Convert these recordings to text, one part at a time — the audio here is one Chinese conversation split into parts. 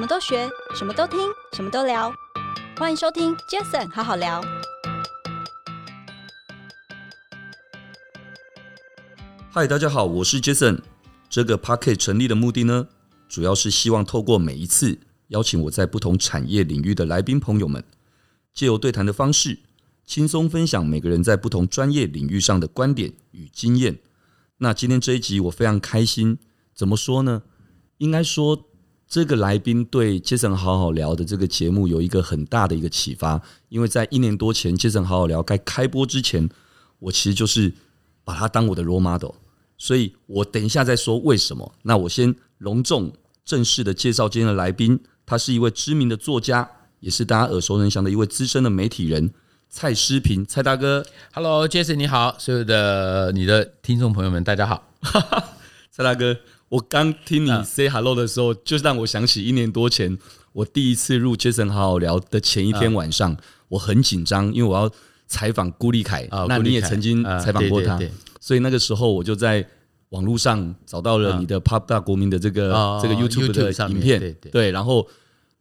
什么都学，什么都听，什么都聊。欢迎收听 Jason 好好聊。嗨，大家好，我是 Jason。这个 Podcast 成立的目的呢，主要是希望透过每一次邀请我在不同产业领域的来宾朋友们，借由对谈的方式，轻松分享每个人在不同专业领域上的观点与经验。那今天这一集我非常开心，怎么说呢？应该说。这个来宾对 Jason 好好聊的这个节目有一个很大的一个启发，因为在一年多前 Jason 好好聊该开播之前，我其实就是把他当我的 role model，所以我等一下再说为什么。那我先隆重正式的介绍今天的来宾，他是一位知名的作家，也是大家耳熟能详的一位资深的媒体人蔡诗平，蔡大哥。Hello，Jason 你好，所有的你的听众朋友们大家好，蔡大哥。我刚听你 say hello 的时候，就让我想起一年多前我第一次入 Jason 好好聊的前一天晚上，我很紧张，因为我要采访顾立凯。那你也曾经采访过他，所以那个时候我就在网络上找到了你的 POP 大国民的这个这个 YouTube 的影片，对，然后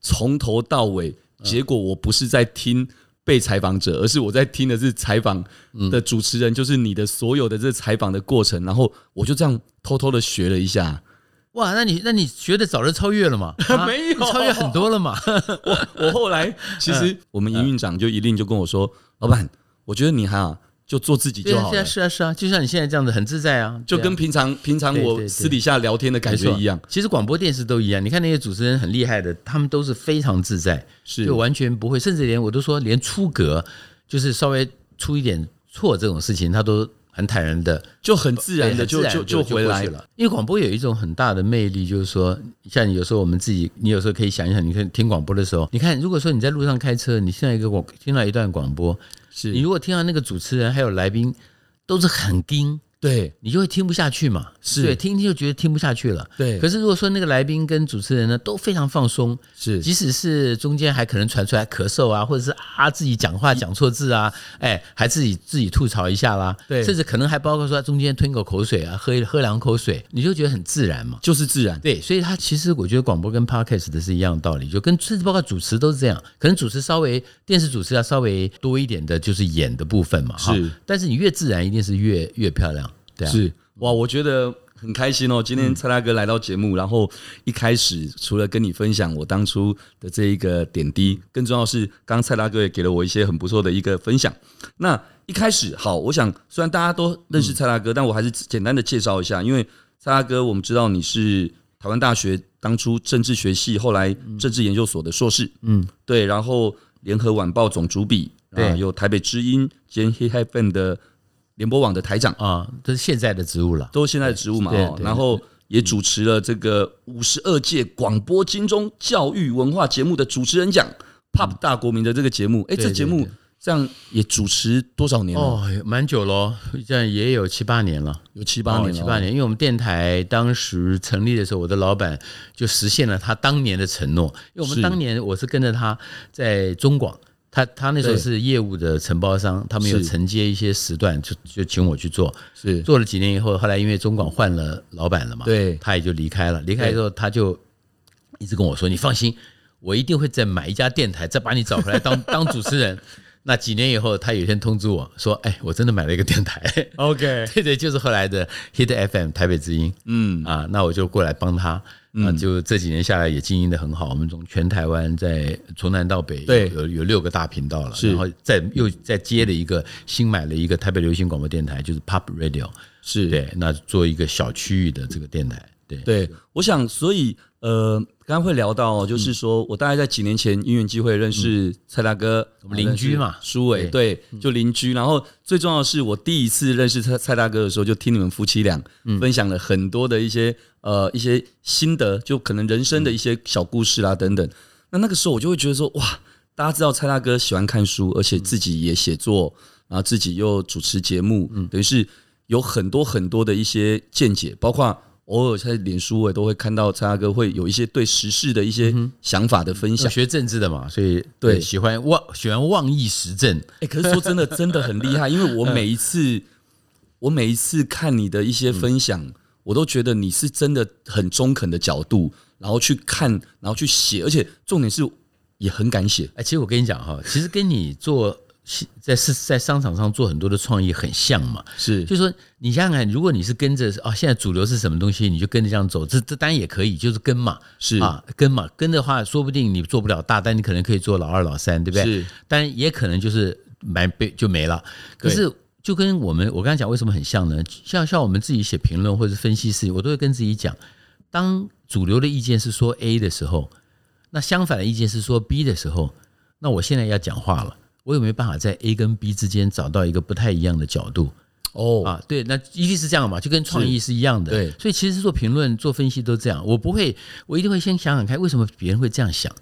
从头到尾，结果我不是在听被采访者，而是我在听的是采访的主持人，就是你的所有的这采访的过程，然后我就这样偷偷的学了一下。哇，那你那你学的早就超越了嘛？啊、没有，超越很多了嘛？我我后来 其实我们营运长就一定就跟我说，老板，我觉得你哈啊，就做自己就好了。是啊是啊是啊，就像你现在这样子很自在啊，就跟平常平常我私底下聊天的感觉一样。其实广播电视都一样，你看那些主持人很厉害的，他们都是非常自在，是就完全不会，甚至连我都说连出格，就是稍微出一点错这种事情，他都。很坦然的，就很自然的就就就回来了。因为广播有一种很大的魅力，就是说，像你有时候我们自己，你有时候可以想一想，你看听广播的时候，你看，如果说你在路上开车，你现在一个广听到一段广播，是你如果听到那个主持人还有来宾都是很盯。对，你就会听不下去嘛，是。对，听听就觉得听不下去了。对，可是如果说那个来宾跟主持人呢都非常放松，是，即使是中间还可能传出来咳嗽啊，或者是啊自己讲话讲错字啊，哎，还自己自己吐槽一下啦，对，甚至可能还包括说中间吞口口水啊，喝喝两口水，你就觉得很自然嘛，就是自然。对，所以他其实我觉得广播跟 Podcast 的是一样的道理，就跟甚至包括主持都是这样，可能主持稍微电视主持要稍微多一点的就是演的部分嘛，是，但是你越自然一定是越越漂亮。啊、是哇，我觉得很开心哦。今天蔡大哥来到节目，嗯、然后一开始除了跟你分享我当初的这一个点滴，更重要是，刚刚蔡大哥也给了我一些很不错的一个分享。那一开始，好，我想虽然大家都认识蔡大哥，嗯、但我还是简单的介绍一下，因为蔡大哥，我们知道你是台湾大学当初政治学系，后来政治研究所的硕士，嗯，对，然后联合晚报总主笔，对，有台北知音兼 Hit FM 的。联播网的台长啊，这是现在的职务了，都是现在的职务嘛。然后也主持了这个五十二届广播金钟教育文化节目的主持人奖 POP 大国民的这个节目。哎，这节目这样也主持多少年了？哦，蛮久了，这样也有七八年了，有七八年，七八年。因为我们电台当时成立的时候，我的老板就实现了他当年的承诺。因为我们当年我是跟着他在中广。他他那时候是业务的承包商，他们有承接一些时段，就就请我去做。是做了几年以后，后来因为中广换了老板了嘛，对，他也就离开了。离开之后，他就一直跟我说：“你放心，我一定会再买一家电台，再把你找回来当当主持人。”那几年以后，他有一天通知我说：“哎，我真的买了一个电台。”OK，对对，就是后来的 Hit FM 台北之音。嗯啊，那我就过来帮他。那就这几年下来也经营的很好。我们从全台湾在从南到北，对，有有六个大频道了，然后再又再接了一个新买了一个台北流行广播电台，就是 Pop Radio，是对，那做一个小区域的这个电台。对对，我想所以呃。刚刚会聊到，就是说我大概在几年前因缘机会认识蔡大哥，我们邻居嘛，苏伟，对，就邻居。然后最重要的是，我第一次认识蔡蔡大哥的时候，就听你们夫妻俩分享了很多的一些呃一些心得，就可能人生的一些小故事啦等等。那那个时候我就会觉得说，哇，大家知道蔡大哥喜欢看书，而且自己也写作，然后自己又主持节目，等于是有很多很多的一些见解，包括。偶尔在脸书，我也都会看到蔡大哥会有一些对时事的一些想法的分享。学政治的嘛，所以对喜欢妄喜欢妄议时政。哎，可是说真的，真的很厉害，因为我每一次 我每一次看你的一些分享，我都觉得你是真的很中肯的角度然后去看，然后去写，而且重点是也很敢写。哎，其实我跟你讲哈，其实跟你做在是在商场上做很多的创意很像嘛。是，就是说你想想看，如果你是跟着啊，现在主流是什么东西，你就跟着这样走，这这当然也可以，就是跟嘛，是啊，跟嘛，跟的话，说不定你做不了大，但你可能可以做老二、老三，对不对？是，但也可能就是买被就没了。可是。就跟我们我刚才讲为什么很像呢？像像我们自己写评论或者分析师，我都会跟自己讲，当主流的意见是说 A 的时候，那相反的意见是说 B 的时候，那我现在要讲话了，我有没有办法在 A 跟 B 之间找到一个不太一样的角度？哦啊，对，那一定是这样嘛，就跟创意是一样的。对，所以其实做评论、做分析都这样。我不会，我一定会先想想看，为什么别人会这样想？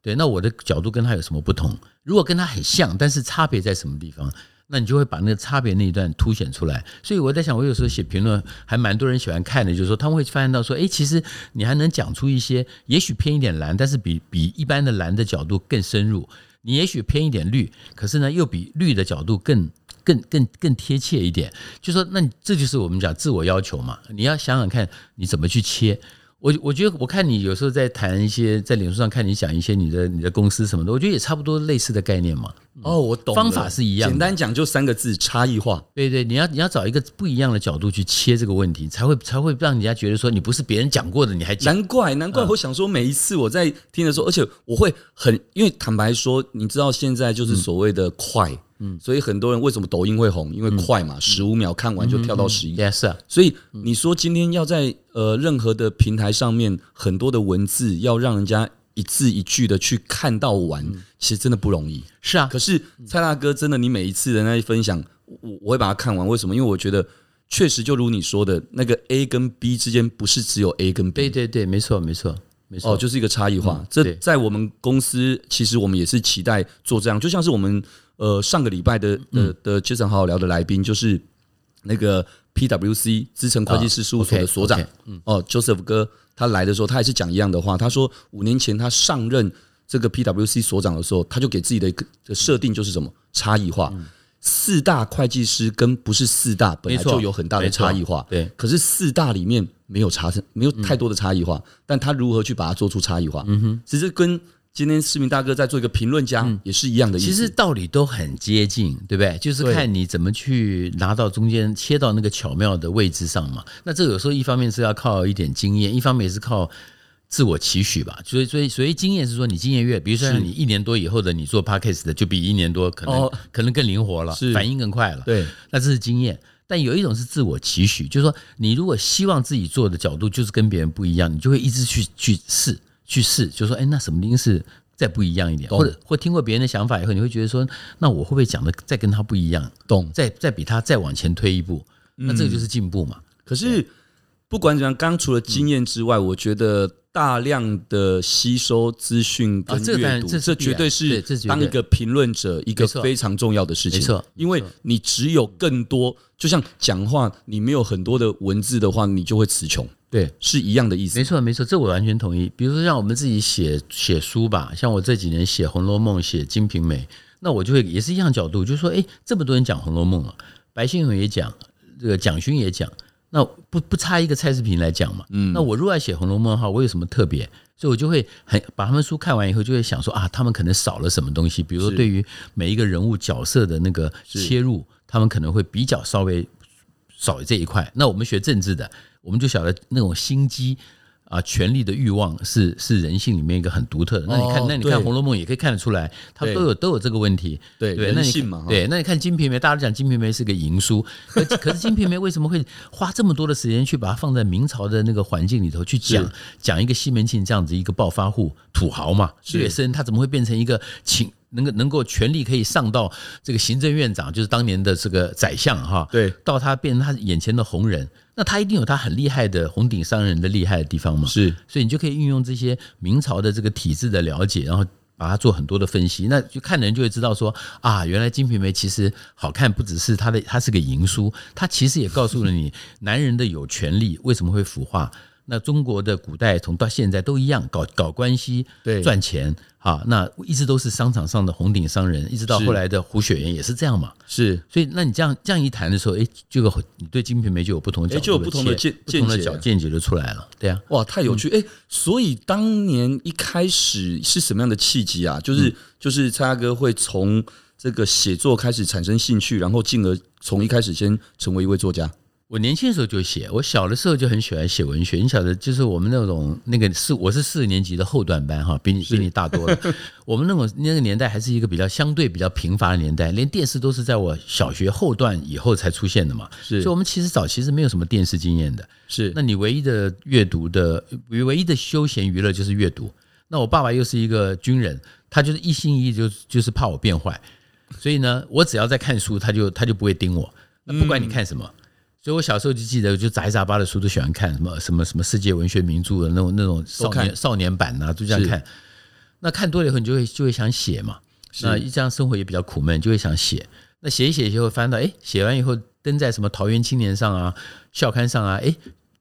对，那我的角度跟他有什么不同？如果跟他很像，但是差别在什么地方？那你就会把那个差别那一段凸显出来，所以我在想，我有时候写评论还蛮多人喜欢看的，就是说他们会发现到说，哎，其实你还能讲出一些也许偏一点蓝，但是比比一般的蓝的角度更深入；你也许偏一点绿，可是呢又比绿的角度更更更更贴切一点。就说那这就是我们讲自我要求嘛，你要想想看你怎么去切。我我觉得我看你有时候在谈一些在脸书上看你讲一些你的你的公司什么的，我觉得也差不多类似的概念嘛。哦，我懂，方法是一样的，简单讲就三个字：差异化。对对，你要你要找一个不一样的角度去切这个问题，才会才会让人家觉得说你不是别人讲过的，你还讲。难怪难怪，我想说每一次我在听的时候，而且我会很，因为坦白说，你知道现在就是所谓的快。嗯嗯，所以很多人为什么抖音会红？因为快嘛，十五秒看完就跳到十一。Yes，所以你说今天要在呃任何的平台上面，很多的文字要让人家一字一句的去看到完，其实真的不容易。是啊，可是蔡大哥真的，你每一次的那些分享，我我会把它看完。为什么？因为我觉得确实就如你说的，那个 A 跟 B 之间不是只有 A 跟 B。对对对，没错没错没错，哦，就是一个差异化。这在我们公司，其实我们也是期待做这样，就像是我们。呃，上个礼拜的的的杰森好好聊的来宾就是那个 PWC 资诚会计师事务所的所长哦，Joseph 哥，他来的时候，他也是讲一样的话。他说五年前他上任这个 PWC 所长的时候，他就给自己的一个设定就是什么差异化。四大会计师跟不是四大本来就有很大的差异化，对。可是四大里面没有差，没有太多的差异化，但他如何去把它做出差异化？嗯哼，其实跟。今天市民大哥在做一个评论家，也是一样的意思。其实道理都很接近，对不对？就是看你怎么去拿到中间，切到那个巧妙的位置上嘛。那这有时候一方面是要靠一点经验，一方面也是靠自我期许吧。所以，所以，所以经验是说，你经验越，比如说你一年多以后的你做 Podcast 的，就比一年多可能可能更灵活了，反应更快了。对，那这是经验。但有一种是自我期许，就是说，你如果希望自己做的角度就是跟别人不一样，你就会一直去去试。去试，就说，哎，那什么东西是再不一样一点，或者或听过别人的想法以后，你会觉得说，那我会不会讲的再跟他不一样？懂？再再比他再往前推一步，那这个就是进步嘛。可是不管怎样，刚除了经验之外，我觉得大量的吸收资讯跟阅读，这绝对是当一个评论者一个非常重要的事情。没错，因为你只有更多，就像讲话，你没有很多的文字的话，你就会词穷。对，是一样的意思。没错，没错，这我完全同意。比如说，像我们自己写写书吧，像我这几年写《红楼梦》、写《金瓶梅》，那我就会也是一样角度，就是说，哎，这么多人讲《红楼梦》了，白先勇也讲，这个蒋勋也讲，那不不差一个蔡世平来讲嘛。嗯，那我如果要写《红楼梦》的话，我有什么特别？所以我就会很把他们书看完以后，就会想说啊，他们可能少了什么东西。比如说，对于每一个人物角色的那个切入，他们可能会比较稍微少这一块。那我们学政治的。我们就晓得那种心机啊，权力的欲望是是人性里面一个很独特的。那你看，那你看《红楼梦》也可以看得出来，它都有都有这个问题。对对，人性嘛。对，那你看《金瓶梅》，大家都讲《金瓶梅》是个淫书，可 可是《金瓶梅》为什么会花这么多的时间去把它放在明朝的那个环境里头去讲讲一个西门庆这样子一个暴发户土豪嘛？劣绅他怎么会变成一个情？能够能够权力可以上到这个行政院长，就是当年的这个宰相哈，对，到他变成他眼前的红人，那他一定有他很厉害的红顶商人的厉害的地方嘛，是，所以你就可以运用这些明朝的这个体制的了解，然后把它做很多的分析，那就看的人就会知道说啊，原来《金瓶梅》其实好看，不只是它的，它是个淫书，它其实也告诉了你 男人的有权利为什么会腐化。那中国的古代从到现在都一样，搞搞关系，对，赚钱啊，那一直都是商场上的红顶商人，一直到后来的胡雪岩也是这样嘛。是，所以那你这样这样一谈的时候，哎，这个你对《金瓶梅》就有不同的角度，就有不同的见不同的角见解就出来了。对啊，哇，太有趣哎！所以当年一开始是什么样的契机啊？就是、嗯、就是蔡大哥会从这个写作开始产生兴趣，然后进而从一开始先成为一位作家。我年轻的时候就写，我小的时候就很喜欢写文学。你晓得，就是我们那种那个四，我是四年级的后段班哈，比你比你大多了。我们那种那个年代还是一个比较相对比较贫乏的年代，连电视都是在我小学后段以后才出现的嘛。是，所以我们其实早期是没有什么电视经验的。是，那你唯一的阅读的唯一的休闲娱乐就是阅读。那我爸爸又是一个军人，他就是一心一意就就是怕我变坏，所以呢，我只要在看书，他就他就不会盯我。那不管你看什么。嗯所以，我小时候就记得，就杂七杂八的书都喜欢看，什么什么什么世界文学名著的那种那种少年少年版呐，就这样看。那看多了以后，你就会就会想写嘛。那一这样生活也比较苦闷，就会想写。那写一写就会翻到，哎，写完以后登在什么桃园青年上啊、校刊上啊，哎。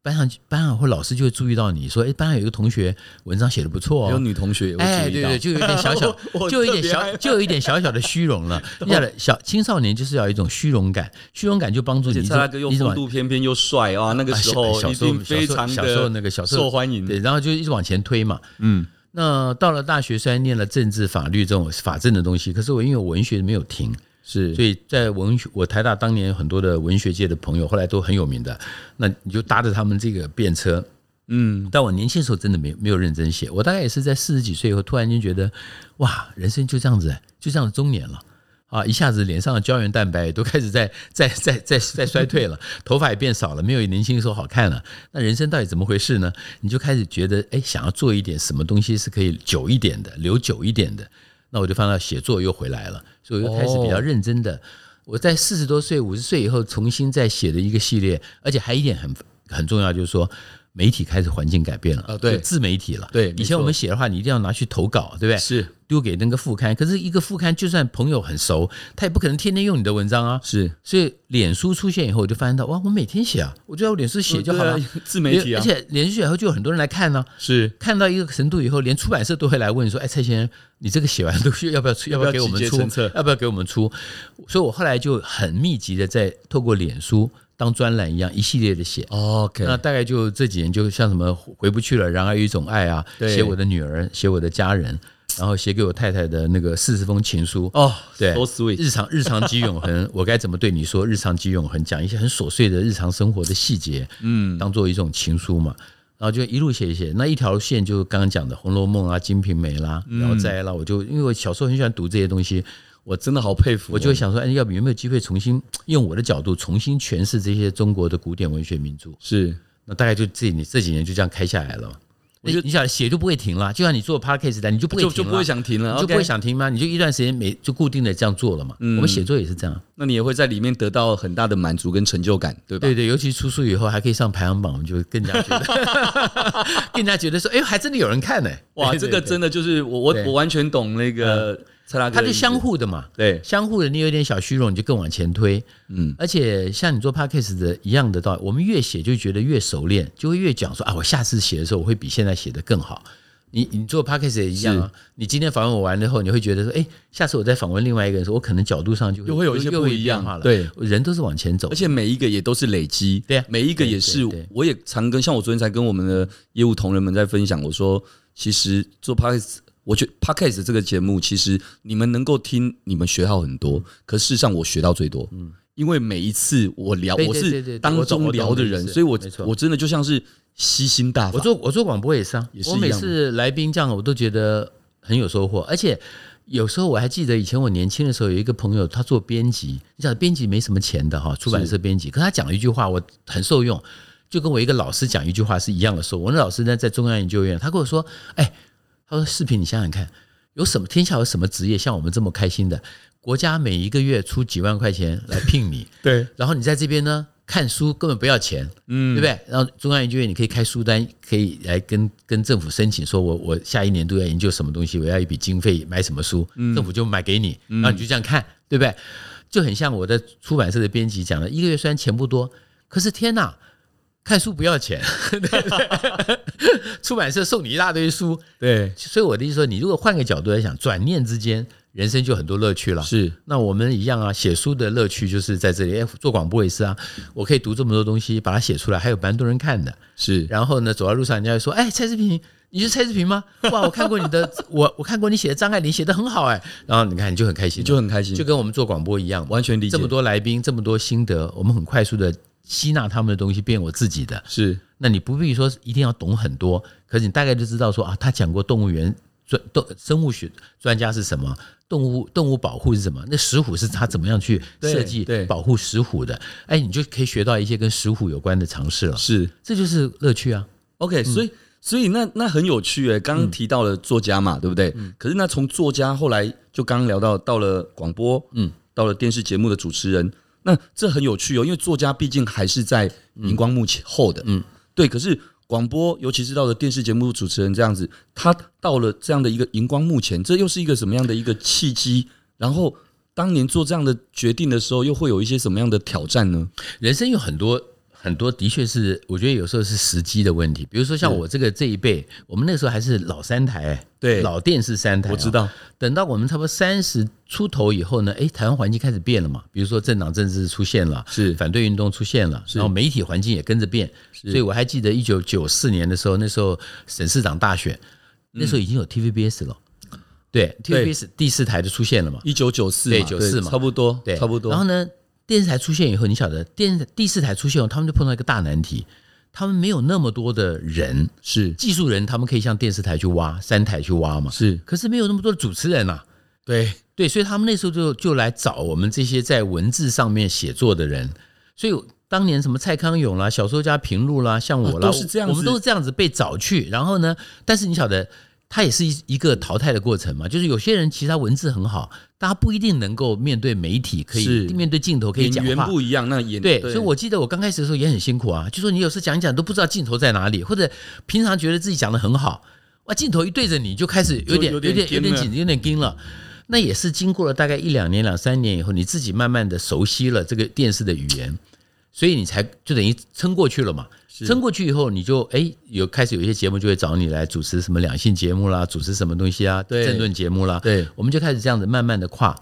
班上班上或老师就会注意到你说，哎，班上有一个同学文章写的不错哦，有女同学有，哎，对对，就有一点小小，就有一点小，就有一点小小的虚荣了。你晓得，小青少年就是要一种虚荣感，虚荣感就帮助你。蔡大哥又风度翩翩又帅啊，那个时候小时候非常小时候那个小时候受欢迎，对，然后就一直往前推嘛。嗯，那到了大学虽然念了政治法律这种法政的东西，可是我因为我文学没有停。是，所以在文学，我台大当年有很多的文学界的朋友，后来都很有名的。那你就搭着他们这个便车，嗯。但我年轻的时候真的没没有认真写，我大概也是在四十几岁以后，突然间觉得，哇，人生就这样子，就这样子中年了啊！一下子脸上的胶原蛋白都开始在 在在在在衰退了，头发也变少了，没有年轻的时候好看了。那人生到底怎么回事呢？你就开始觉得，哎，想要做一点什么东西是可以久一点的，留久一点的。那我就放到写作又回来了，所以我又开始比较认真的。我在四十多岁、五十岁以后重新再写的一个系列，而且还一点很很重要，就是说。媒体开始环境改变了啊，对，自媒体了。对，以前我们写的话，你一定要拿去投稿，对不对？是丢给那个副刊。可是一个副刊，就算朋友很熟，他也不可能天天用你的文章啊。是，所以脸书出现以后，我就发现到哇，我每天写啊，我就在我脸书写就好了，自媒体啊。而且脸书写以后就有很多人来看呢。是，看到一个程度以后，连出版社都会来问说：“哎，蔡先生，你这个写完东西要不要出？要不要给我们出？要不要给我们出？”所以我后来就很密集的在透过脸书。当专栏一样，一系列的写。OK，那大概就这几年，就像什么回不去了，然而有一种爱啊，写我的女儿，写我的家人，然后写给我太太的那个四十封情书。哦，对，so sweet。日常日常即永恒，我该怎么对你说？日常即永恒，讲一些很琐碎的日常生活的细节，嗯，当做一种情书嘛。然后就一路写一写，那一条线就刚刚讲的《红楼梦》啊，《金瓶梅》啦，《聊斋》啦，我就因为我小时候很喜欢读这些东西。我真的好佩服，我就会想说，哎，要不有没有机会重新 用我的角度重新诠释这些中国的古典文学名著？是，那大概就这你这几年就这样开下来了。我就你想写就不会停了，就像你做 podcast 的，你就不会停了，就就不会想停了，就不会想停吗？你就一段时间没就固定的这样做了嘛。我们写作也是这样，那你也会在里面得到很大的满足跟成就感，对吧？对对，尤其出书以后还可以上排行榜，我们就更加觉得，更加觉得说，哎，还真的有人看呢。哇，这个真的就是我我我完全懂那个。它是相互的嘛，对，相互的。你有点小虚荣，你就更往前推，嗯。而且像你做 podcast 的一样的道理，我们越写就觉得越熟练，就会越讲说啊，我下次写的时候我会比现在写的更好。你你做 podcast 也一样啊，你今天访问我完了后，你会觉得说，哎，下次我再访问另外一个人时候，我可能角度上就会又会有一些不一样了。对，人都是往前走，而且每一个也都是累积，对，每一个也是。我也常跟像我昨天才跟我们的业务同仁们在分享，我说其实做 podcast。我觉得 Podcast 这个节目，其实你们能够听，你们学到很多。可事实上，我学到最多，嗯，因为每一次我聊，我是当中聊的人，所以我我真的就像是吸心大法。我做我做广播也是啊，我每次来宾这样，我都觉得很有收获。而且有时候我还记得以前我年轻的时候，有一个朋友他做编辑，你想编辑没什么钱的哈，出版社编辑，可他讲了一句话，我很受用，就跟我一个老师讲一句话是一样的受。我那老师呢在中央研究院，他跟我说，哎。他说：“视频，你想想看，有什么天下有什么职业像我们这么开心的？国家每一个月出几万块钱来聘你，对，然后你在这边呢看书根本不要钱，嗯，对不对？然后中央研究院你可以开书单，可以来跟跟政府申请，说我我下一年度要研究什么东西，我要一笔经费买什么书，政府就买给你，然后你就这样看，对不对？就很像我的出版社的编辑讲的，一个月虽然钱不多，可是天哪！”看书不要钱，出版社送你一大堆书，对，所以我的意思说，你如果换个角度来想，转念之间，人生就很多乐趣了。是，那我们一样啊，写书的乐趣就是在这里。哎，做广播也是啊，我可以读这么多东西，把它写出来，还有蛮多人看的。是，然后呢，走在路上，人家会说：“哎，蔡志平，你是蔡志平吗？哇，我看过你的，我我看过你写的张爱玲，写的很好哎。”然后你看，你就很开心，就很开心，就跟我们做广播一样，完全理解。这么多来宾，这么多心得，我们很快速的。吸纳他们的东西，变我自己的。是，那你不必说一定要懂很多，可是你大概就知道说啊，他讲过动物园专动生物学专家是什么，动物动物保护是什么，那石虎是他怎么样去设计保护石虎的？哎，你就可以学到一些跟石虎有关的常识了。是，这就是乐趣啊。OK，所以所以那那很有趣诶。刚刚提到了作家嘛，对不对？嗯。可是那从作家后来就刚刚聊到到了广播，嗯，到了电视节目的主持人。那这很有趣哦，因为作家毕竟还是在荧光幕前后的，嗯，对。可是广播，尤其是到了电视节目主持人这样子，他到了这样的一个荧光幕前，这又是一个什么样的一个契机？然后当年做这样的决定的时候，又会有一些什么样的挑战呢？人生有很多。很多的确是，我觉得有时候是时机的问题。比如说像我这个这一辈，我们那时候还是老三台，对，老电视三台。我知道。等到我们差不多三十出头以后呢，哎，台湾环境开始变了嘛。比如说政党政治出现了，是反对运动出现了，然后媒体环境也跟着变。所以我还记得一九九四年的时候，那时候省市长大选，那时候已经有 TVBS 了，对，TVBS 第四台就出现了嘛。一九九四，对，九四嘛，差不多，对，差不多。然后呢？电视台出现以后，你晓得电第四台出现后，他们就碰到一个大难题，他们没有那么多的人，是。技术人，他们可以向电视台去挖，三台去挖嘛，是，可是没有那么多的主持人呐、啊，对。对，所以他们那时候就就来找我们这些在文字上面写作的人，所以当年什么蔡康永啦、小说家平路啦，像我啦，都是这样，我们都是这样子被找去，然后呢，但是你晓得。它也是一一个淘汰的过程嘛，就是有些人其实他文字很好，但他不一定能够面对媒体，可以面对镜头可以讲话。演员不一样，那演对，所以我记得我刚开始的时候也很辛苦啊，就说你有时讲一讲都不知道镜头在哪里，或者平常觉得自己讲的很好，哇，镜头一对着你就开始有点有点有点紧，有点惊了。那也是经过了大概一两年、两三年以后，你自己慢慢的熟悉了这个电视的语言，所以你才就等于撑过去了嘛。撑过去以后，你就哎有开始有一些节目就会找你来主持什么两性节目啦，主持什么东西啊，对，政论节目啦，对，我们就开始这样子慢慢的跨。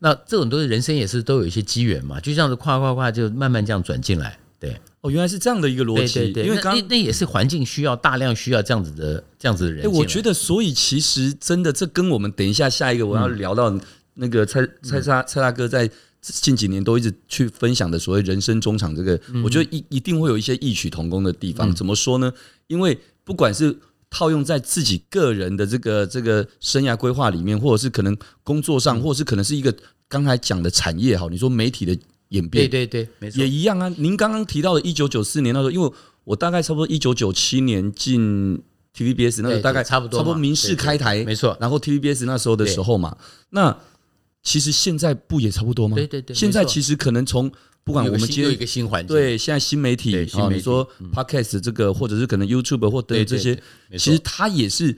那这种都是人生也是都有一些机缘嘛，就这样子跨跨跨，就慢慢这样转进来。对，哦，原来是这样的一个逻辑，因为刚那那也是环境需要大量需要这样子的这样子的人。哎，我觉得所以其实真的这跟我们等一下下一个我要聊到那个蔡蔡蔡蔡大哥在。近几年都一直去分享的所谓人生中场这个，我觉得一一定会有一些异曲同工的地方。怎么说呢？因为不管是套用在自己个人的这个这个生涯规划里面，或者是可能工作上，或者是可能是一个刚才讲的产业哈，你说媒体的演变，对对对，没错，也一样啊。您刚刚提到的一九九四年那时候，因为我大概差不多一九九七年进 TVBS，那个大概差不多差不多民视开台，没错，然后 TVBS 那时候的时候嘛，那。其实现在不也差不多吗？对对对。现在其实可能从不管我们接一个新环境，对，现在新媒体啊，你说 Podcast 这个，或者是可能 YouTube 或等这些，其实它也是，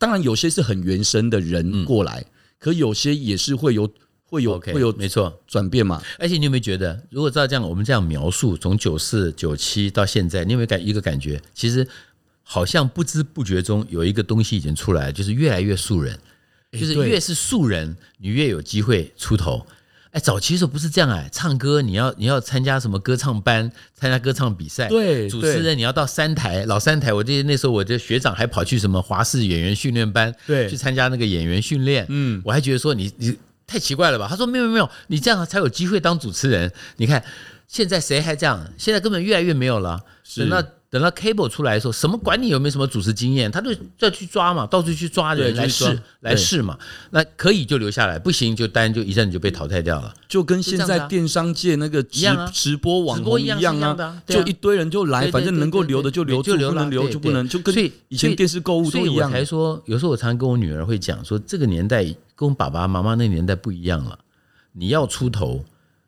当然有些是很原生的人过来，可有些也是会有会有会有没错转变嘛。而且你有没有觉得，如果照这样我们这样描述，从九四九七到现在，你有没有感一个感觉？其实好像不知不觉中有一个东西已经出来，就是越来越素人。就是越是素人，你越有机会出头。哎，早期的时候不是这样哎，唱歌你要你要参加什么歌唱班，参加歌唱比赛。对，主持人你要到三台老三台。我记得那时候我的学长还跑去什么华视演员训练班，对，去参加那个演员训练。嗯，我还觉得说你你太奇怪了吧？他说没有没有，你这样才有机会当主持人。你看现在谁还这样？现在根本越来越没有了。是那。等到 cable 出来的时候，什么管你有没有什么主持经验，他就再去抓嘛，到处去抓人来试来试嘛。那可以就留下来，不行就单就一阵就被淘汰掉了。就跟现在电商界那个直直播网红一样啊，就一堆人就来，反正能够留的就留，就不能留就不能，就跟以前电视购物都一样。所以我才说，有时候我常常跟我女儿会讲说，这个年代跟我爸爸妈妈那年代不一样了。你要出头，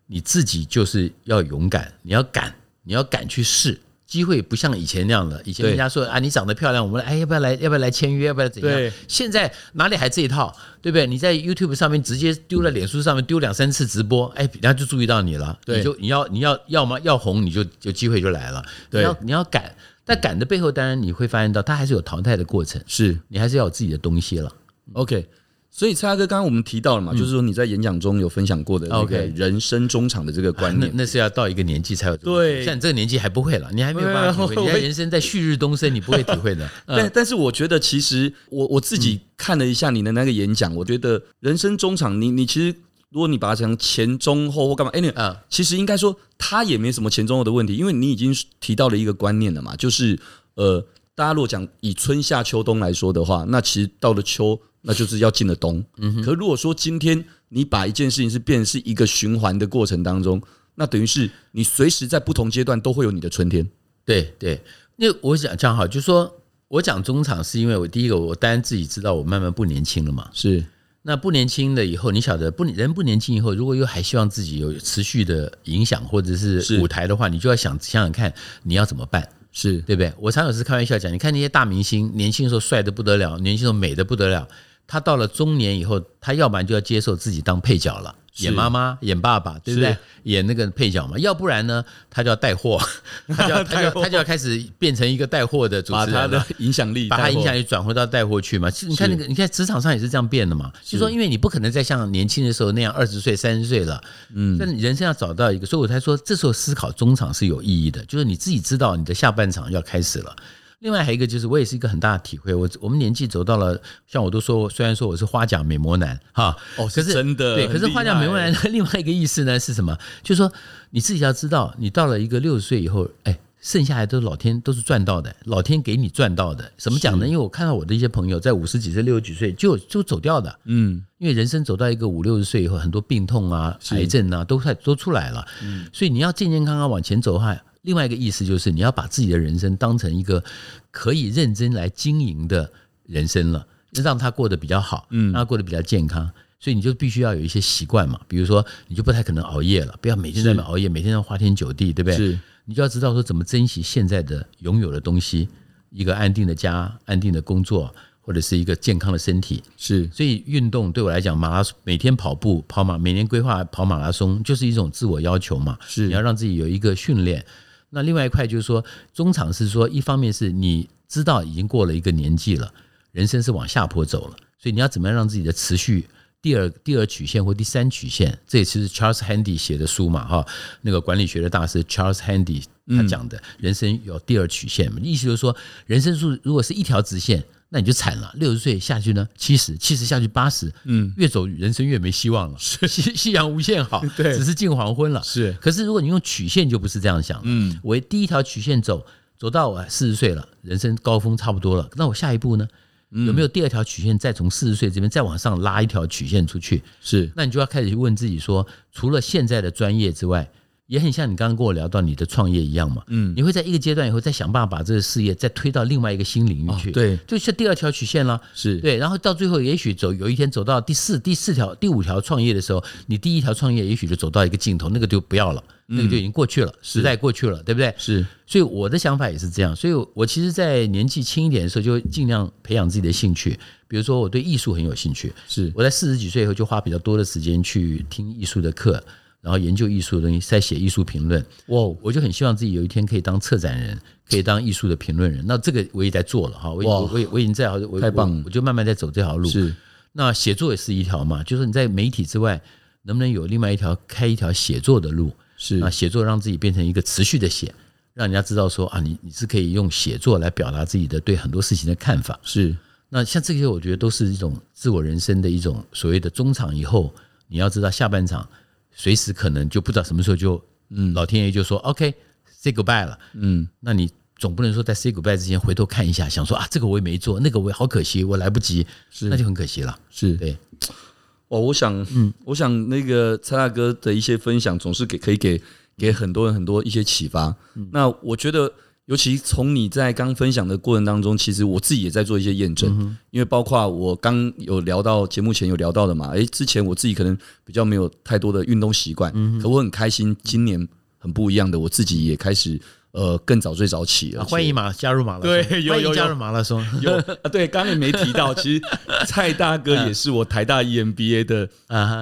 你自己就是要勇敢，你要敢，你要敢去试。机会不像以前那样了。以前人家说啊，你长得漂亮，我们哎要不要来，要不要来签约，要不要怎样？现在哪里还这一套，对不对？你在 YouTube 上面直接丢在脸书上面丢两三次直播，哎，人家就注意到你了。对，你就你要你要要么要红，你就就机会就来了。对，你要你要赶，但赶的背后，当然你会发现到，它还是有淘汰的过程，是你还是要有自己的东西了。OK。所以蔡大哥，刚刚我们提到了嘛，嗯、就是说你在演讲中有分享过的那个人生中场的这个观念，啊、那那是要到一个年纪才有。对，像你这个年纪还不会了，你还没有办法体会。你 人生在旭日东升，你不会体会的。但、嗯、但是我觉得，其实我我自己看了一下你的那个演讲，嗯、我觉得人生中场，你你其实如果你把它讲前中后或干嘛，哎，你啊，其实应该说他也没什么前中后的问题，因为你已经提到了一个观念了嘛，就是呃，大家如果讲以春夏秋冬来说的话，那其实到了秋。那就是要进了冬。可如果说今天你把一件事情是变成是一个循环的过程当中，那等于是你随时在不同阶段都会有你的春天。对对，那我想这样好，就是说我讲中场是因为我第一个，我当然自己知道我慢慢不年轻了嘛。是，那不年轻了以后，你晓得不人不年轻以后，如果又还希望自己有持续的影响或者是舞台的话，你就要想想想看你要怎么办。是对不对？我常有时开玩笑讲，你看那些大明星，年轻的时候帅的不得了，年轻的时候美的不得了。他到了中年以后，他要不然就要接受自己当配角了，演妈妈、演爸爸，对不对？演那个配角嘛。要不然呢，他就要带货，他就要他就他就要开始变成一个带货的主持人，把他的影响力，把他影响力转回到带货去嘛。其实你看那个，你看职场上也是这样变的嘛。就说，因为你不可能再像年轻的时候那样二十岁、三十岁了，嗯，但人生要找到一个，所以我才说，这时候思考中场是有意义的，就是你自己知道你的下半场要开始了。另外还有一个就是，我也是一个很大的体会。我我们年纪走到了，像我都说，虽然说我是花甲美魔男哈，哦，可是真的对，可是花甲美魔男的 另外一个意思呢是什么？就是说你自己要知道，你到了一个六十岁以后，哎，剩下来都是老天都是赚到的，老天给你赚到的。怎么讲呢？因为我看到我的一些朋友在五十几岁、六十几岁就就走掉的，嗯，因为人生走到一个五六十岁以后，很多病痛啊、癌症啊都快都出来了，嗯，所以你要健健康康往前走的话。另外一个意思就是，你要把自己的人生当成一个可以认真来经营的人生了，让他过得比较好，嗯，让他过得比较健康。所以你就必须要有一些习惯嘛，比如说，你就不太可能熬夜了，不要每天在那熬夜，每天要花天酒地，对不对？是，你就要知道说怎么珍惜现在的拥有的东西，一个安定的家，安定的工作。或者是一个健康的身体，是，所以运动对我来讲，马拉松每天跑步跑马，每年规划跑马拉松，就是一种自我要求嘛。是，你要让自己有一个训练。那另外一块就是说，中场是说，一方面是你知道已经过了一个年纪了，人生是往下坡走了，所以你要怎么样让自己的持续第二第二曲线或第三曲线？这也是 Charles Handy 写的书嘛，哈，那个管理学的大师 Charles Handy 他讲的，人生有第二曲线嘛，意思就是说，人生数如果是一条直线。那你就惨了，六十岁下去呢，七十，七十下去八十，嗯，越走人生越没希望了。是夕夕阳无限好，对，只是近黄昏了。是，可是如果你用曲线，就不是这样想。嗯，我第一条曲线走，走到我四十岁了，人生高峰差不多了。那我下一步呢？有没有第二条曲线再从四十岁这边再往上拉一条曲线出去？是，那你就要开始去问自己说，除了现在的专业之外。也很像你刚刚跟我聊到你的创业一样嘛，嗯，你会在一个阶段以后再想办法把这个事业再推到另外一个新领域去，对，就是第二条曲线了，是。对，然后到最后也许走有一天走到第四、第四条、第五条创业的时候，你第一条创业也许就走到一个尽头，那个就不要了，那个就已经过去了，时代过去了，对不对？是，所以我的想法也是这样，所以我其实，在年纪轻一点的时候，就尽量培养自己的兴趣，比如说我对艺术很有兴趣，是。我在四十几岁以后就花比较多的时间去听艺术的课。然后研究艺术的东西，在写艺术评论。哇，我就很希望自己有一天可以当策展人，可以当艺术的评论人。那这个我也在做了哈，我我我我已经在，我太棒了，我就慢慢在走这条路。是，那写作也是一条嘛，就是你在媒体之外，能不能有另外一条开一条写作的路？是啊，写作让自己变成一个持续的写，让人家知道说啊，你你是可以用写作来表达自己的对很多事情的看法。是，那像这些，我觉得都是一种自我人生的一种所谓的中场以后，你要知道下半场。随时可能就不知道什么时候就，嗯，老天爷就说 OK，say goodbye 了，嗯，那你总不能说在 say goodbye 之前回头看一下，想说啊，这个我也没做，那个我也好可惜，我来不及，是，那就很可惜了，是。对。哦，我想，嗯，我想那个蔡大哥的一些分享总是给可以给给很多人很多一些启发，那我觉得。尤其从你在刚分享的过程当中，其实我自己也在做一些验证，因为包括我刚有聊到节目前有聊到的嘛，诶，之前我自己可能比较没有太多的运动习惯，可我很开心，今年很不一样的，我自己也开始呃更早最早起了。欢迎马加入马拉松，对，有有加入马拉松。有啊，对，刚刚也没提到，其实蔡大哥也是我台大 EMBA 的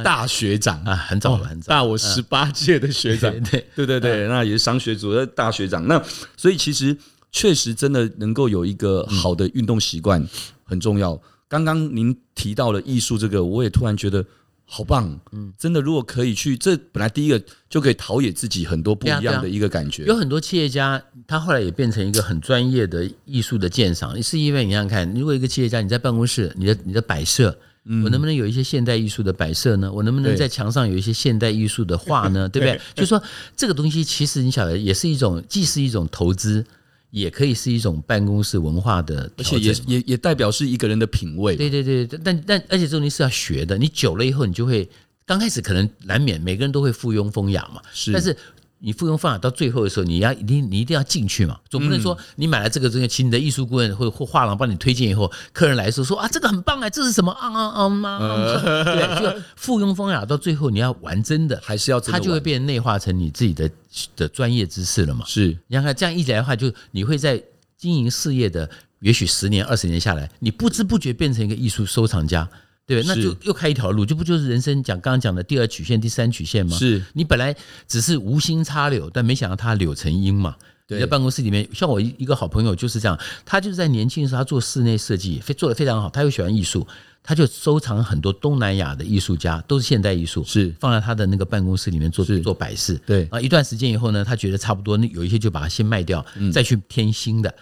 大学长啊，很早了，很早，大我十八届的学长。对对对对，那也是商学组的大学长。那所以其实确实真的能够有一个好的运动习惯很重要。刚刚您提到了艺术这个，我也突然觉得。好棒，嗯，真的，如果可以去，这本来第一个就可以陶冶自己很多不一样的一个感觉。有很多企业家，他后来也变成一个很专业的艺术的鉴赏，是因为你想想看，如果一个企业家你在办公室，你的你的摆设，我能不能有一些现代艺术的摆设呢？我能不能在墙上有一些现代艺术的画呢？对不对？就是说这个东西其实你晓得，也是一种，既是一种投资。也可以是一种办公室文化的，而且也也也代表是一个人的品味。对对对，但但而且这种东西是要学的，你久了以后，你就会刚开始可能难免每个人都会附庸风雅嘛。是，但是。你附庸风雅到最后的时候，你要一定你一定要进去嘛，总不能说你买了这个东西，请你的艺术顾问或或画廊帮你推荐以后，客人来的时候说啊这个很棒哎，这是什么啊啊啊吗？对，就附庸风雅到最后你要玩真的，还是要它就会变内化成你自己的的专业知识了嘛。是，你看看这样一来的话，就你会在经营事业的也许十年二十年下来，你不知不觉变成一个艺术收藏家。对，那就又开一条路，就不就是人生讲刚刚讲的第二曲线、第三曲线吗？是你本来只是无心插柳，但没想到它柳成荫嘛。对，你在办公室里面，像我一一个好朋友就是这样，他就是在年轻的时候，他做室内设计，非做得非常好。他又喜欢艺术，他就收藏很多东南亚的艺术家，都是现代艺术，是放在他的那个办公室里面做做摆饰。对啊，一段时间以后呢，他觉得差不多，那有一些就把它先卖掉，再去添新的。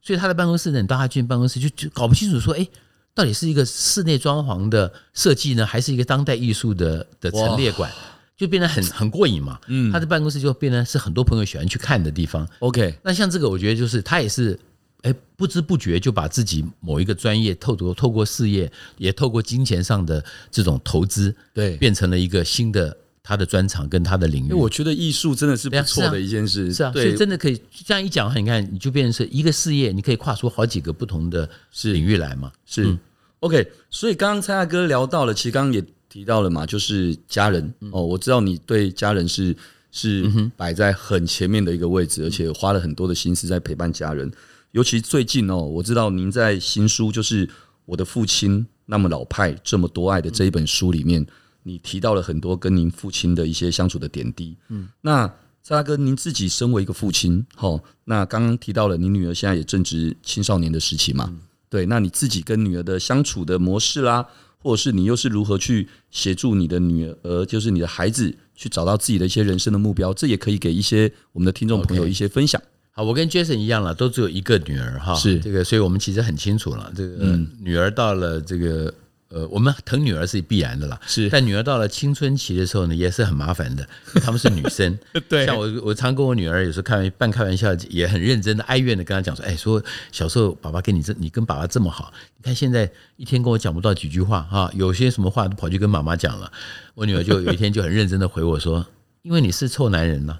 所以他的办公室呢，你到他进办公室就就搞不清楚说，哎。到底是一个室内装潢的设计呢，还是一个当代艺术的的陈列馆，就变得很很过瘾嘛。嗯，他的办公室就变得是很多朋友喜欢去看的地方。OK，那像这个，我觉得就是他也是，哎，不知不觉就把自己某一个专业透过透过事业，也透过金钱上的这种投资，对，变成了一个新的他的专长跟他的领域。我觉得艺术真的是不错的一件事，是啊，所以真的可以这样一讲，你看你就变成是一个事业，你可以跨出好几个不同的领域来嘛。是。嗯 OK，所以刚刚蔡大哥聊到了，其实刚刚也提到了嘛，就是家人哦。我知道你对家人是是摆在很前面的一个位置，而且花了很多的心思在陪伴家人。尤其最近哦，我知道您在新书就是《我的父亲那么老派，这么多爱》的这一本书里面，你提到了很多跟您父亲的一些相处的点滴。嗯，那蔡大哥，您自己身为一个父亲，哈，那刚刚提到了您女儿现在也正值青少年的时期嘛。对，那你自己跟女儿的相处的模式啦，或者是你又是如何去协助你的女儿，就是你的孩子去找到自己的一些人生的目标，这也可以给一些我们的听众朋友一些分享。Okay. 好，我跟 Jason 一样了，都只有一个女儿哈，是这个，所以我们其实很清楚了，这个女儿到了这个。呃，我们疼女儿是必然的啦，是。但女儿到了青春期的时候呢，也是很麻烦的。她们是女生，对。像我，我常跟我女儿有时候开玩半开玩笑，也很认真的哀怨的跟她讲说，哎，说小时候爸爸跟你这，你跟爸爸这么好，你看现在一天跟我讲不到几句话哈，有些什么话都跑去跟妈妈讲了。我女儿就有一天就很认真的回我说，因为你是臭男人呐，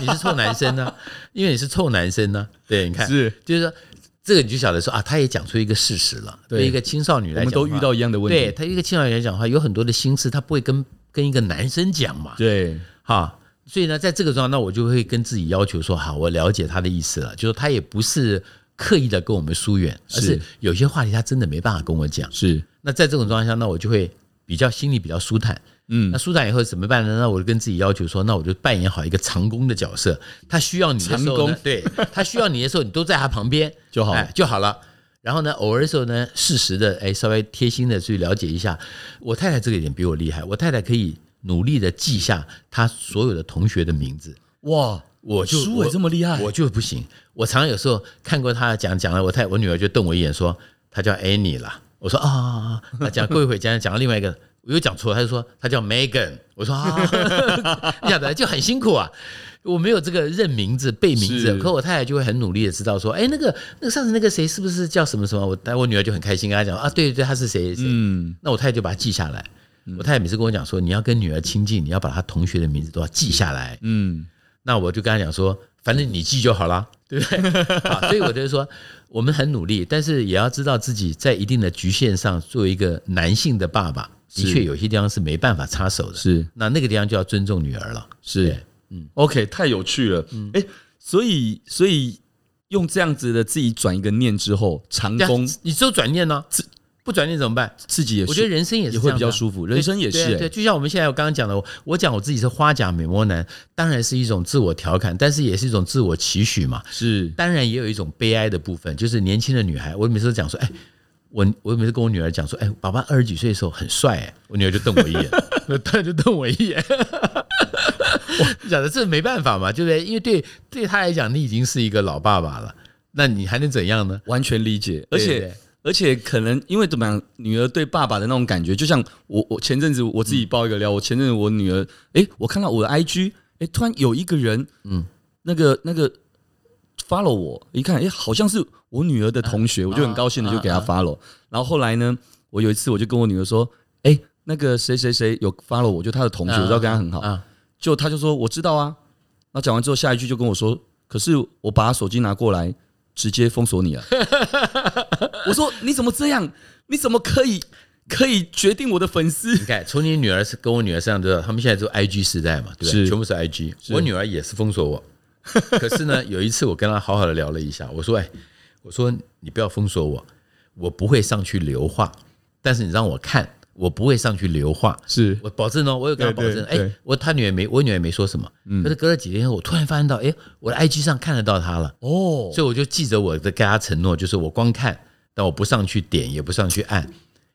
你是臭男生呢，因为你是臭男生呢。对，你看，是，就是说。这个你就晓得说啊，他也讲出一个事实了。对一个青少年来讲，我们都遇到一样的问题。对他一个青少年来讲的话，有很多的心思，他不会跟跟一个男生讲嘛。对，哈，所以呢，在这个状况，那我就会跟自己要求说，好，我了解他的意思了，就是他也不是刻意的跟我们疏远，而是有些话题他真的没办法跟我讲。是，那在这种状况下，那我就会比较心里比较舒坦。嗯，那舒展以后怎么办呢？那我就跟自己要求说，那我就扮演好一个长工的角色。他需要你的时候，对，他需要你的时候，你都在他旁边就好，就好了。然后呢，偶尔的时候呢，适时的，哎，稍微贴心的去了解一下。我太太这个一点比我厉害，我太太可以努力的记下她所有的同学的名字。哇，我就书伟这么厉害，我就不行。我常常有时候看过她讲讲了，我太我女儿就瞪我一眼说，她叫 Annie 了。我说啊，那讲过一会讲讲到另外一个。我又讲错了，他就说他叫 Megan，我说啊，你晓得就很辛苦啊，我没有这个认名字背名字，可我太太就会很努力的知道说，哎，那个那个上次那个谁是不是叫什么什么？我但我女儿就很开心跟她讲啊，对对对，他是谁谁，嗯，那我太太就把他记下来。我太太每次跟我讲说，你要跟女儿亲近，你要把她同学的名字都要记下来，嗯，那我就跟她讲说，反正你记就好了，对不对？好，所以我就说，我们很努力，但是也要知道自己在一定的局限上，作为一个男性的爸爸。的确，有些地方是没办法插手的。是，那那个地方就要尊重女儿了。是，嗯，OK，太有趣了。嗯，哎，所以所以用这样子的自己转一个念之后，长功，你只有转念呢？不转念怎么办？自己也是，我觉得人生也是也会比较舒服，人生也是、对，就像我们现在我刚刚讲的，我讲我自己是花甲美魔男，当然是一种自我调侃，但是也是一种自我期许嘛。是，当然也有一种悲哀的部分，就是年轻的女孩，我每次都讲说，哎，我我每次跟我女儿讲说，哎，爸爸二十几岁的时候很帅，哎，我女儿就瞪我一眼，突然就瞪我一眼。我讲的这没办法嘛，对不对？因为对对他来讲，你已经是一个老爸爸了，那你还能怎样呢？完全理解，而且。而且可能因为怎么样，女儿对爸爸的那种感觉，就像我我前阵子我自己爆一个料，我前阵子我女儿，哎，我看到我的 IG，哎，突然有一个人，嗯，那个那个 follow 我，一看，哎，好像是我女儿的同学，我就很高兴的就给她 follow。然后后来呢，我有一次我就跟我女儿说，哎，那个谁谁谁有 follow 我，就她的同学，我知道跟她很好，就她就说我知道啊。那讲完之后，下一句就跟我说，可是我把他手机拿过来。直接封锁你了！我说你怎么这样？你怎么可以可以决定我的粉丝？你看，从你女儿是跟我女儿身上知道，他们现在都 IG 时代嘛，对不对？全部是 IG。我女儿也是封锁我，可是呢，有一次我跟他好好的聊了一下，我说：“哎，我说你不要封锁我，我不会上去留话，但是你让我看。”我不会上去留话，是我保证哦，我有跟他保证。哎，我他女儿没，我女儿没说什么。嗯，可是隔了几天后，我突然发现到，哎，我的 IG 上看得到他了。哦，所以我就记着我的跟他承诺，就是我光看，但我不上去点，也不上去按。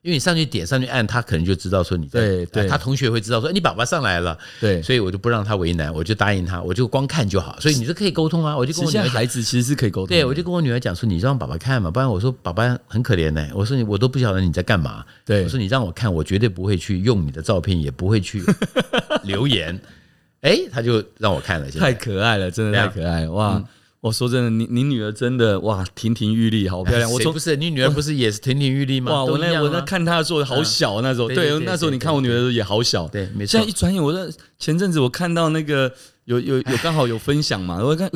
因为你上去点上去按，他可能就知道说你在，对对，他同学会知道说你爸爸上来了，对，所以我就不让他为难，我就答应他，我就光看就好。所以你是可以沟通啊，我就跟我女儿，孩子其实是可以沟通。对，我就跟我女儿讲说，你让爸爸看嘛，不然我说爸爸很可怜呢。我说你我都不晓得你在干嘛。对，我说你让我看，我绝对不会去用你的照片，也不会去 留言。哎，他就让我看了，太可爱了，真的太可爱了哇。我说真的，你你女儿真的哇，亭亭玉立，好漂亮。我说不是，你女儿不是也是亭亭玉立吗？哇，我那我那看她的时候好小那时候，对，那时候你看我女儿也好小。对，没错。现在一转眼，我在前阵子我看到那个有有有刚好有分享嘛，我看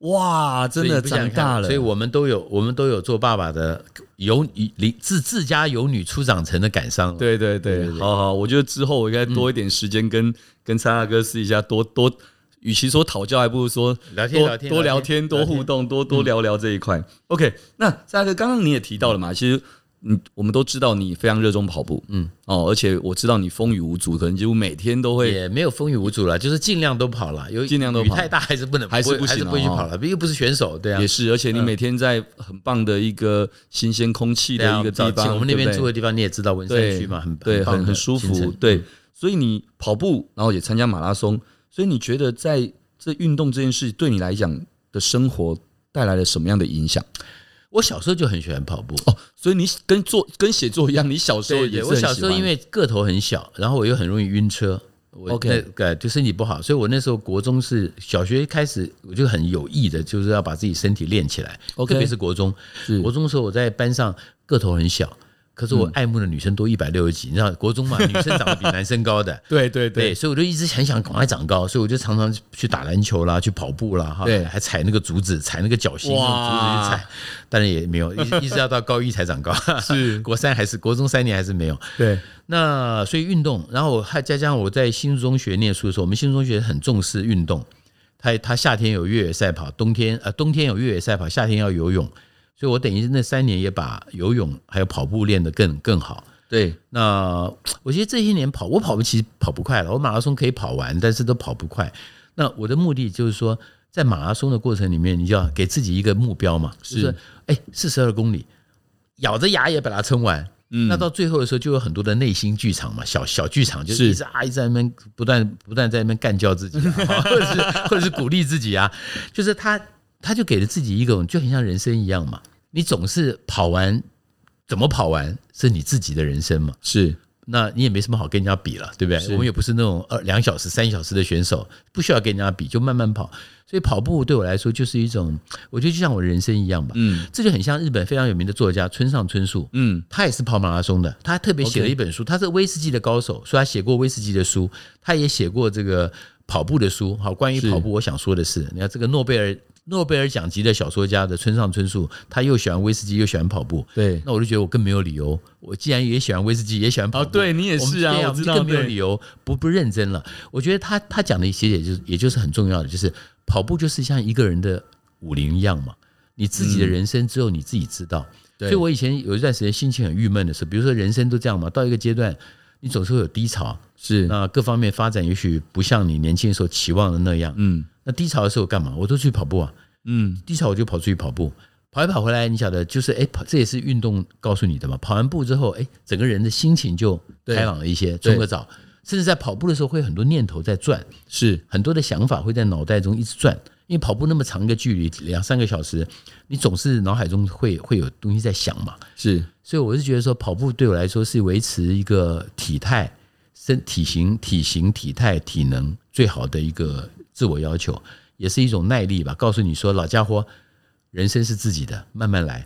哇，真的长大了。所以我们都有我们都有做爸爸的有女自自家有女初长成的感伤。对对对，好好，我觉得之后我应该多一点时间跟跟三大哥试一下，多多。与其说讨教，还不如说聊天，聊天，多聊天，多互动，多多聊聊这一块。OK，那灿大哥，刚刚你也提到了嘛，其实嗯我们都知道你非常热衷跑步，嗯。哦，而且我知道你风雨无阻，可能几乎每天都会，也没有风雨无阻了，就是尽量都跑了，有尽量都跑，雨太大 还是不能，还是不行，还是不会去跑了，又不是选手，对啊，也是，而且你每天在很棒的一个新鲜空气的一个地方，我们那边住的地方你也知道，文山区嘛，很对，很很舒服，对，所以你跑步，然后也参加马拉松，所以你觉得在这运动这件事对你来讲的生活带来了什么样的影响？我小时候就很喜欢跑步哦，所以你跟做跟写作一样，你小时候也是。我小时候因为个头很小，然后我又很容易晕车，OK，对，就身体不好，所以我那时候国中是小学开始我就很有意的，就是要把自己身体练起来，OK，特别是国中，国中的时候我在班上个头很小。可是我爱慕的女生都一百六十几，你知道国中嘛，女生长得比男生高的，对对对，所以我就一直很想赶快长高，所以我就常常去打篮球啦，去跑步啦，哈，对，还踩那个竹子，踩那个脚心，竹子去踩，但是也没有，一 一直要到高一才长高，是。国三还是国中三年还是没有，对，那所以运动，然后还加上我在新竹中学念书的时候，我们新竹中学很重视运动，他他夏天有越野赛跑，冬天呃冬天有越野赛跑，夏天要游泳。所以，我等于那三年也把游泳还有跑步练得更更好。对，那 我觉得这些年跑，我跑步其实跑不快了。我马拉松可以跑完，但是都跑不快。那我的目的就是说，在马拉松的过程里面，你就要给自己一个目标嘛，是哎，四十二公里，咬着牙也把它撑完。嗯，那到最后的时候，就有很多的内心剧场嘛，小小剧场，就是一直啊，一直在那边不断不断在那边干叫自己，或者是或者是鼓励自己啊，就是他。他就给了自己一种，就很像人生一样嘛。你总是跑完，怎么跑完是你自己的人生嘛。是，那你也没什么好跟人家比了，对不对？我们也不是那种二两小时、三小时的选手，不需要跟人家比，就慢慢跑。所以跑步对我来说就是一种，我觉得就像我人生一样吧。嗯，这就很像日本非常有名的作家村上春树。嗯，他也是跑马拉松的，他特别写了一本书，他是威士忌的高手，所以他写过威士忌的书，他也写过这个跑步的书。好，关于跑步，我想说的是，你看这个诺贝尔。诺贝尔奖级的小说家的村上春树，他又喜欢威士忌，又喜欢跑步。对，那我就觉得我更没有理由。我既然也喜欢威士忌，也喜欢跑步，哦，对你也是啊，我知道，更没有理由不不认真了。我觉得他他讲的一些，也就是也就是很重要的，就是跑步就是像一个人的武林一样嘛，你自己的人生只有你自己知道。嗯、所以我以前有一段时间心情很郁闷的时候，比如说人生都这样嘛，到一个阶段，你总是会有低潮，是那各方面发展也许不像你年轻的时候期望的那样。嗯，那低潮的时候干嘛？我都去跑步啊。嗯，低潮我就跑出去跑步，跑一跑回来，你晓得就是哎，跑这也是运动告诉你的嘛。跑完步之后，哎，整个人的心情就开朗了一些，冲个澡。甚至在跑步的时候，会很多念头在转，是很多的想法会在脑袋中一直转。因为跑步那么长一个距离，两三个小时，你总是脑海中会会有东西在想嘛。是，所以我是觉得说，跑步对我来说是维持一个体态、身体型、体型、体态、体能最好的一个自我要求，也是一种耐力吧。告诉你说，老家伙，人生是自己的，慢慢来，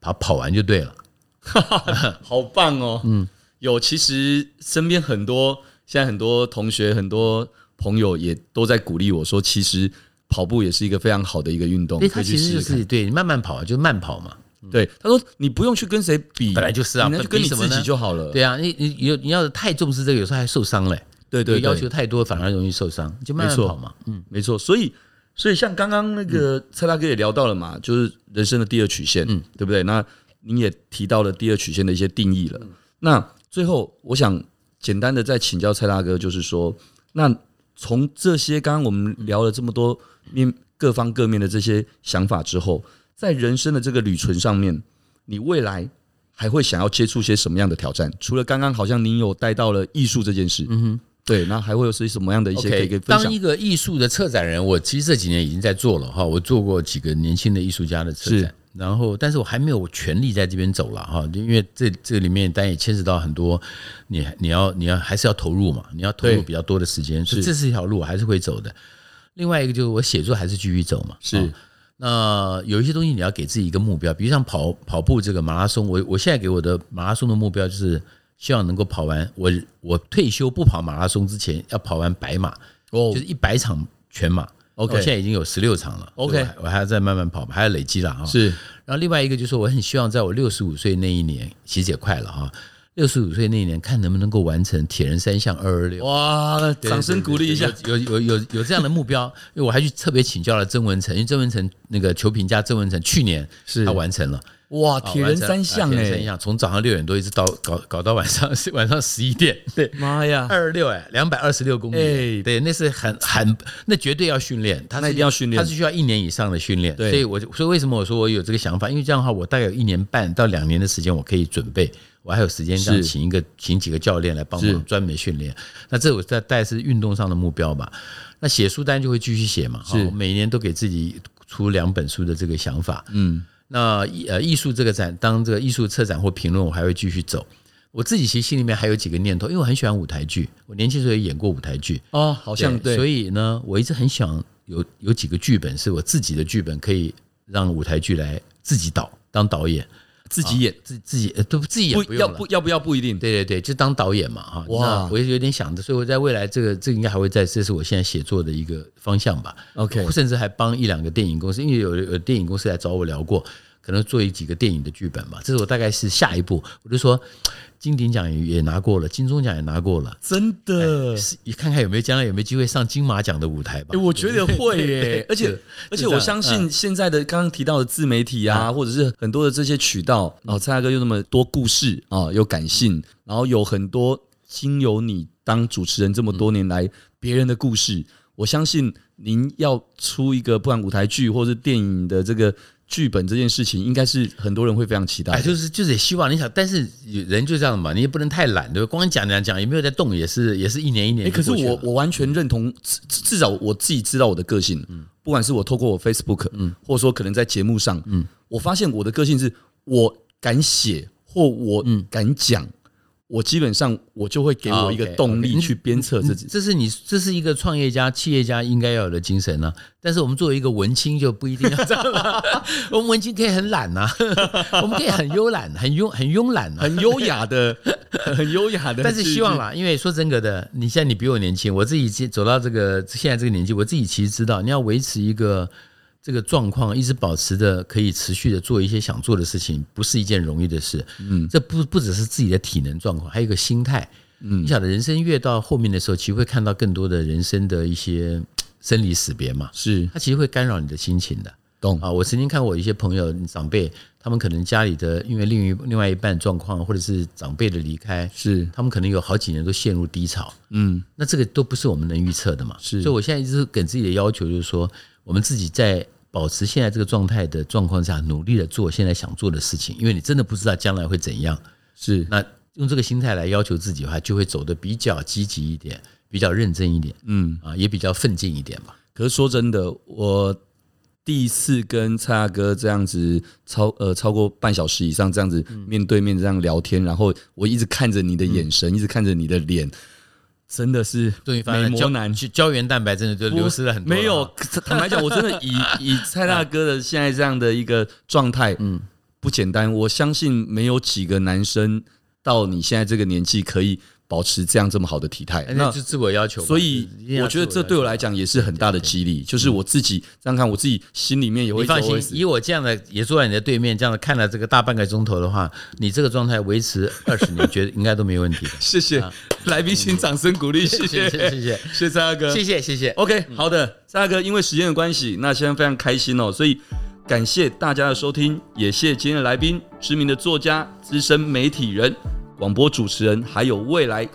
跑跑完就对了。好棒哦！嗯，有，其实身边很多。现在很多同学、很多朋友也都在鼓励我说，其实跑步也是一个非常好的一个运动。他其实就是对你慢慢跑，就慢跑嘛。对，他说你不用去跟谁比，本来就是啊，就跟你自己就好了。对啊，你你有你要是太重视这个，有时候还受伤嘞。对对，要求太多反而容易受伤，就慢慢跑嘛。嗯，没错。所以所以像刚刚那个蔡大哥也聊到了嘛，就是人生的第二曲线，嗯，对不对？那您也提到了第二曲线的一些定义了。那最后我想。简单的再请教蔡大哥，就是说，那从这些刚刚我们聊了这么多面各方各面的这些想法之后，在人生的这个旅程上面，你未来还会想要接触些什么样的挑战？除了刚刚好像您有带到了艺术这件事，嗯哼，对，那还会有些什么样的一些可以分享？当一个艺术的策展人，我其实这几年已经在做了哈，我做过几个年轻的艺术家的策展。然后，但是我还没有全力在这边走了哈，因为这这里面当然也牵扯到很多，你你要你要还是要投入嘛，你要投入比较多的时间，所以这是一条路我还是会走的。另外一个就是我写作还是继续走嘛，是。那有一些东西你要给自己一个目标，比如像跑跑步这个马拉松，我我现在给我的马拉松的目标就是希望能够跑完，我我退休不跑马拉松之前要跑完百马，哦，就是一百场全马。OK，我现在已经有十六场了。OK，我还要再慢慢跑，还要累积了哈。是，然后另外一个就是我很希望在我六十五岁那一年，其实也快了哈。六十五岁那一年，看能不能够完成铁人三项二二六。哇，掌声鼓励一下！有有有有这样的目标，因为我还去特别请教了曾文成，因为曾文成那个球评家曾文成去年是他完成了。哇，铁人三项哎，三项从早上六点多一直到搞搞到晚上 晚上十一点，对，妈呀，二二六哎，两百二十六公里，哎，对，那是很很，那绝对要训练，他那一定要训练，他是需要一年以上的训练，对，所以我所以为什么我说我有这个想法，因为这样的话，我大概有一年半到两年的时间，我可以准备，我还有时间这样请一个请几个教练来帮忙专门训练，那这我在带是运动上的目标吧，那写书单就会继续写嘛，是，每年都给自己出两本书的这个想法，嗯。那呃，艺术这个展，当这个艺术策展或评论，我还会继续走。我自己其实心里面还有几个念头，因为我很喜欢舞台剧，我年轻时候也演过舞台剧哦，好像对，所以呢，我一直很想有有几个剧本是我自己的剧本，可以让舞台剧来自己导当导演。自己演，自自己都自己演，不要不要不要不一定，对对对，就当导演嘛哈。哇，我也有点想着，所以我在未来这个这个应该还会在，这是我现在写作的一个方向吧。OK，甚至还帮一两个电影公司，因为有有电影公司来找我聊过，可能做一几个电影的剧本吧。这是我大概是下一步，我就说。金鼎奖也也拿过了，金钟奖也拿过了，真的，你看看有没有将来有没有机会上金马奖的舞台吧？我觉得会耶，而且而且我相信现在的刚刚提到的自媒体啊，或者是很多的这些渠道，然后蔡大哥又那么多故事啊，有感性，然后有很多经由你当主持人这么多年来别人的故事，我相信您要出一个不管舞台剧或者是电影的这个。剧本这件事情，应该是很多人会非常期待。哎，就是就是也希望你想，但是人就这样嘛，你也不能太懒，对吧？光讲讲讲，也没有在动，也是也是一年一年。哎，可是我我完全认同，至至少我自己知道我的个性。嗯，不管是我透过我 Facebook，嗯，或者说可能在节目上，嗯，我发现我的个性是我敢写或我敢讲。我基本上，我就会给我一个动力去鞭策自己。这是你，这是一个创业家、企业家应该要有的精神呢、啊。但是我们作为一个文青，就不一定要这样了。我们文青可以很懒呐，我们可以很慵懒、很慵、很慵懒、很优雅的、很优雅的。但是希望啦，因为说真格的，你现在你比我年轻，我自己走到这个现在这个年纪，我自己其实知道，你要维持一个。这个状况一直保持着，可以持续的做一些想做的事情，不是一件容易的事。嗯，这不不只是自己的体能状况，还有一个心态。嗯，你晓得，人生越到后面的时候，其实会看到更多的人生的一些生离死别嘛，是它其实会干扰你的心情的。懂啊，我曾经看过一些朋友长辈，他们可能家里的因为另一另外一半状况，或者是长辈的离开，是他们可能有好几年都陷入低潮。嗯，那这个都不是我们能预测的嘛。是，所以我现在一直给自己的要求就是说，我们自己在保持现在这个状态的状况下，努力的做现在想做的事情，因为你真的不知道将来会怎样。是，那用这个心态来要求自己的话，就会走得比较积极一点，比较认真一点，嗯啊，也比较奋进一点吧。可是说真的，我。第一次跟蔡大哥这样子超呃超过半小时以上这样子面对面这样聊天，然后我一直看着你的眼神，一直看着你的脸，真的是美魔男，胶原蛋白真的就流失了很多。没有，坦白讲，我真的以 以蔡大哥的现在这样的一个状态，嗯，不简单。我相信没有几个男生到你现在这个年纪可以。保持这样这么好的体态，那是自我要求。所以我觉得这对我来讲也是很大的激励。就是我自己这样看，我自己心里面也会。你放心，以我这样的也坐在你的对面，这样的看了这个大半个钟头的话，你这个状态维持二十年，觉得应该都没问题的。谢谢来宾，请掌声鼓励。谢谢，谢谢，谢谢蔡大哥，谢谢，谢谢。OK，好的，蔡大哥，因为时间的关系，那现在非常开心哦，所以感谢大家的收听，也谢谢今天的来宾，知名的作家、资深媒体人。广播主持人，还有未来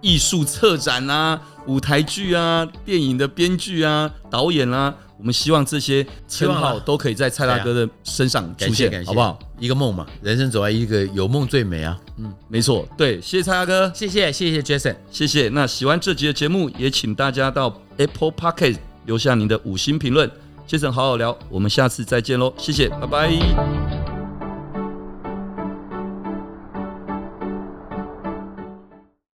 艺术策展啊、舞台剧啊、电影的编剧啊、导演啊，我们希望这些称号都可以在蔡大哥的身上出现，好不好？一个梦嘛，人生走来一个有梦最美啊。嗯，没错，对，谢谢蔡大哥，谢谢谢谢 Jason，谢谢。那喜欢这集的节目，也请大家到 Apple Podcast 留下您的五星评论。Jason 好好聊，我们下次再见喽，谢谢，拜拜。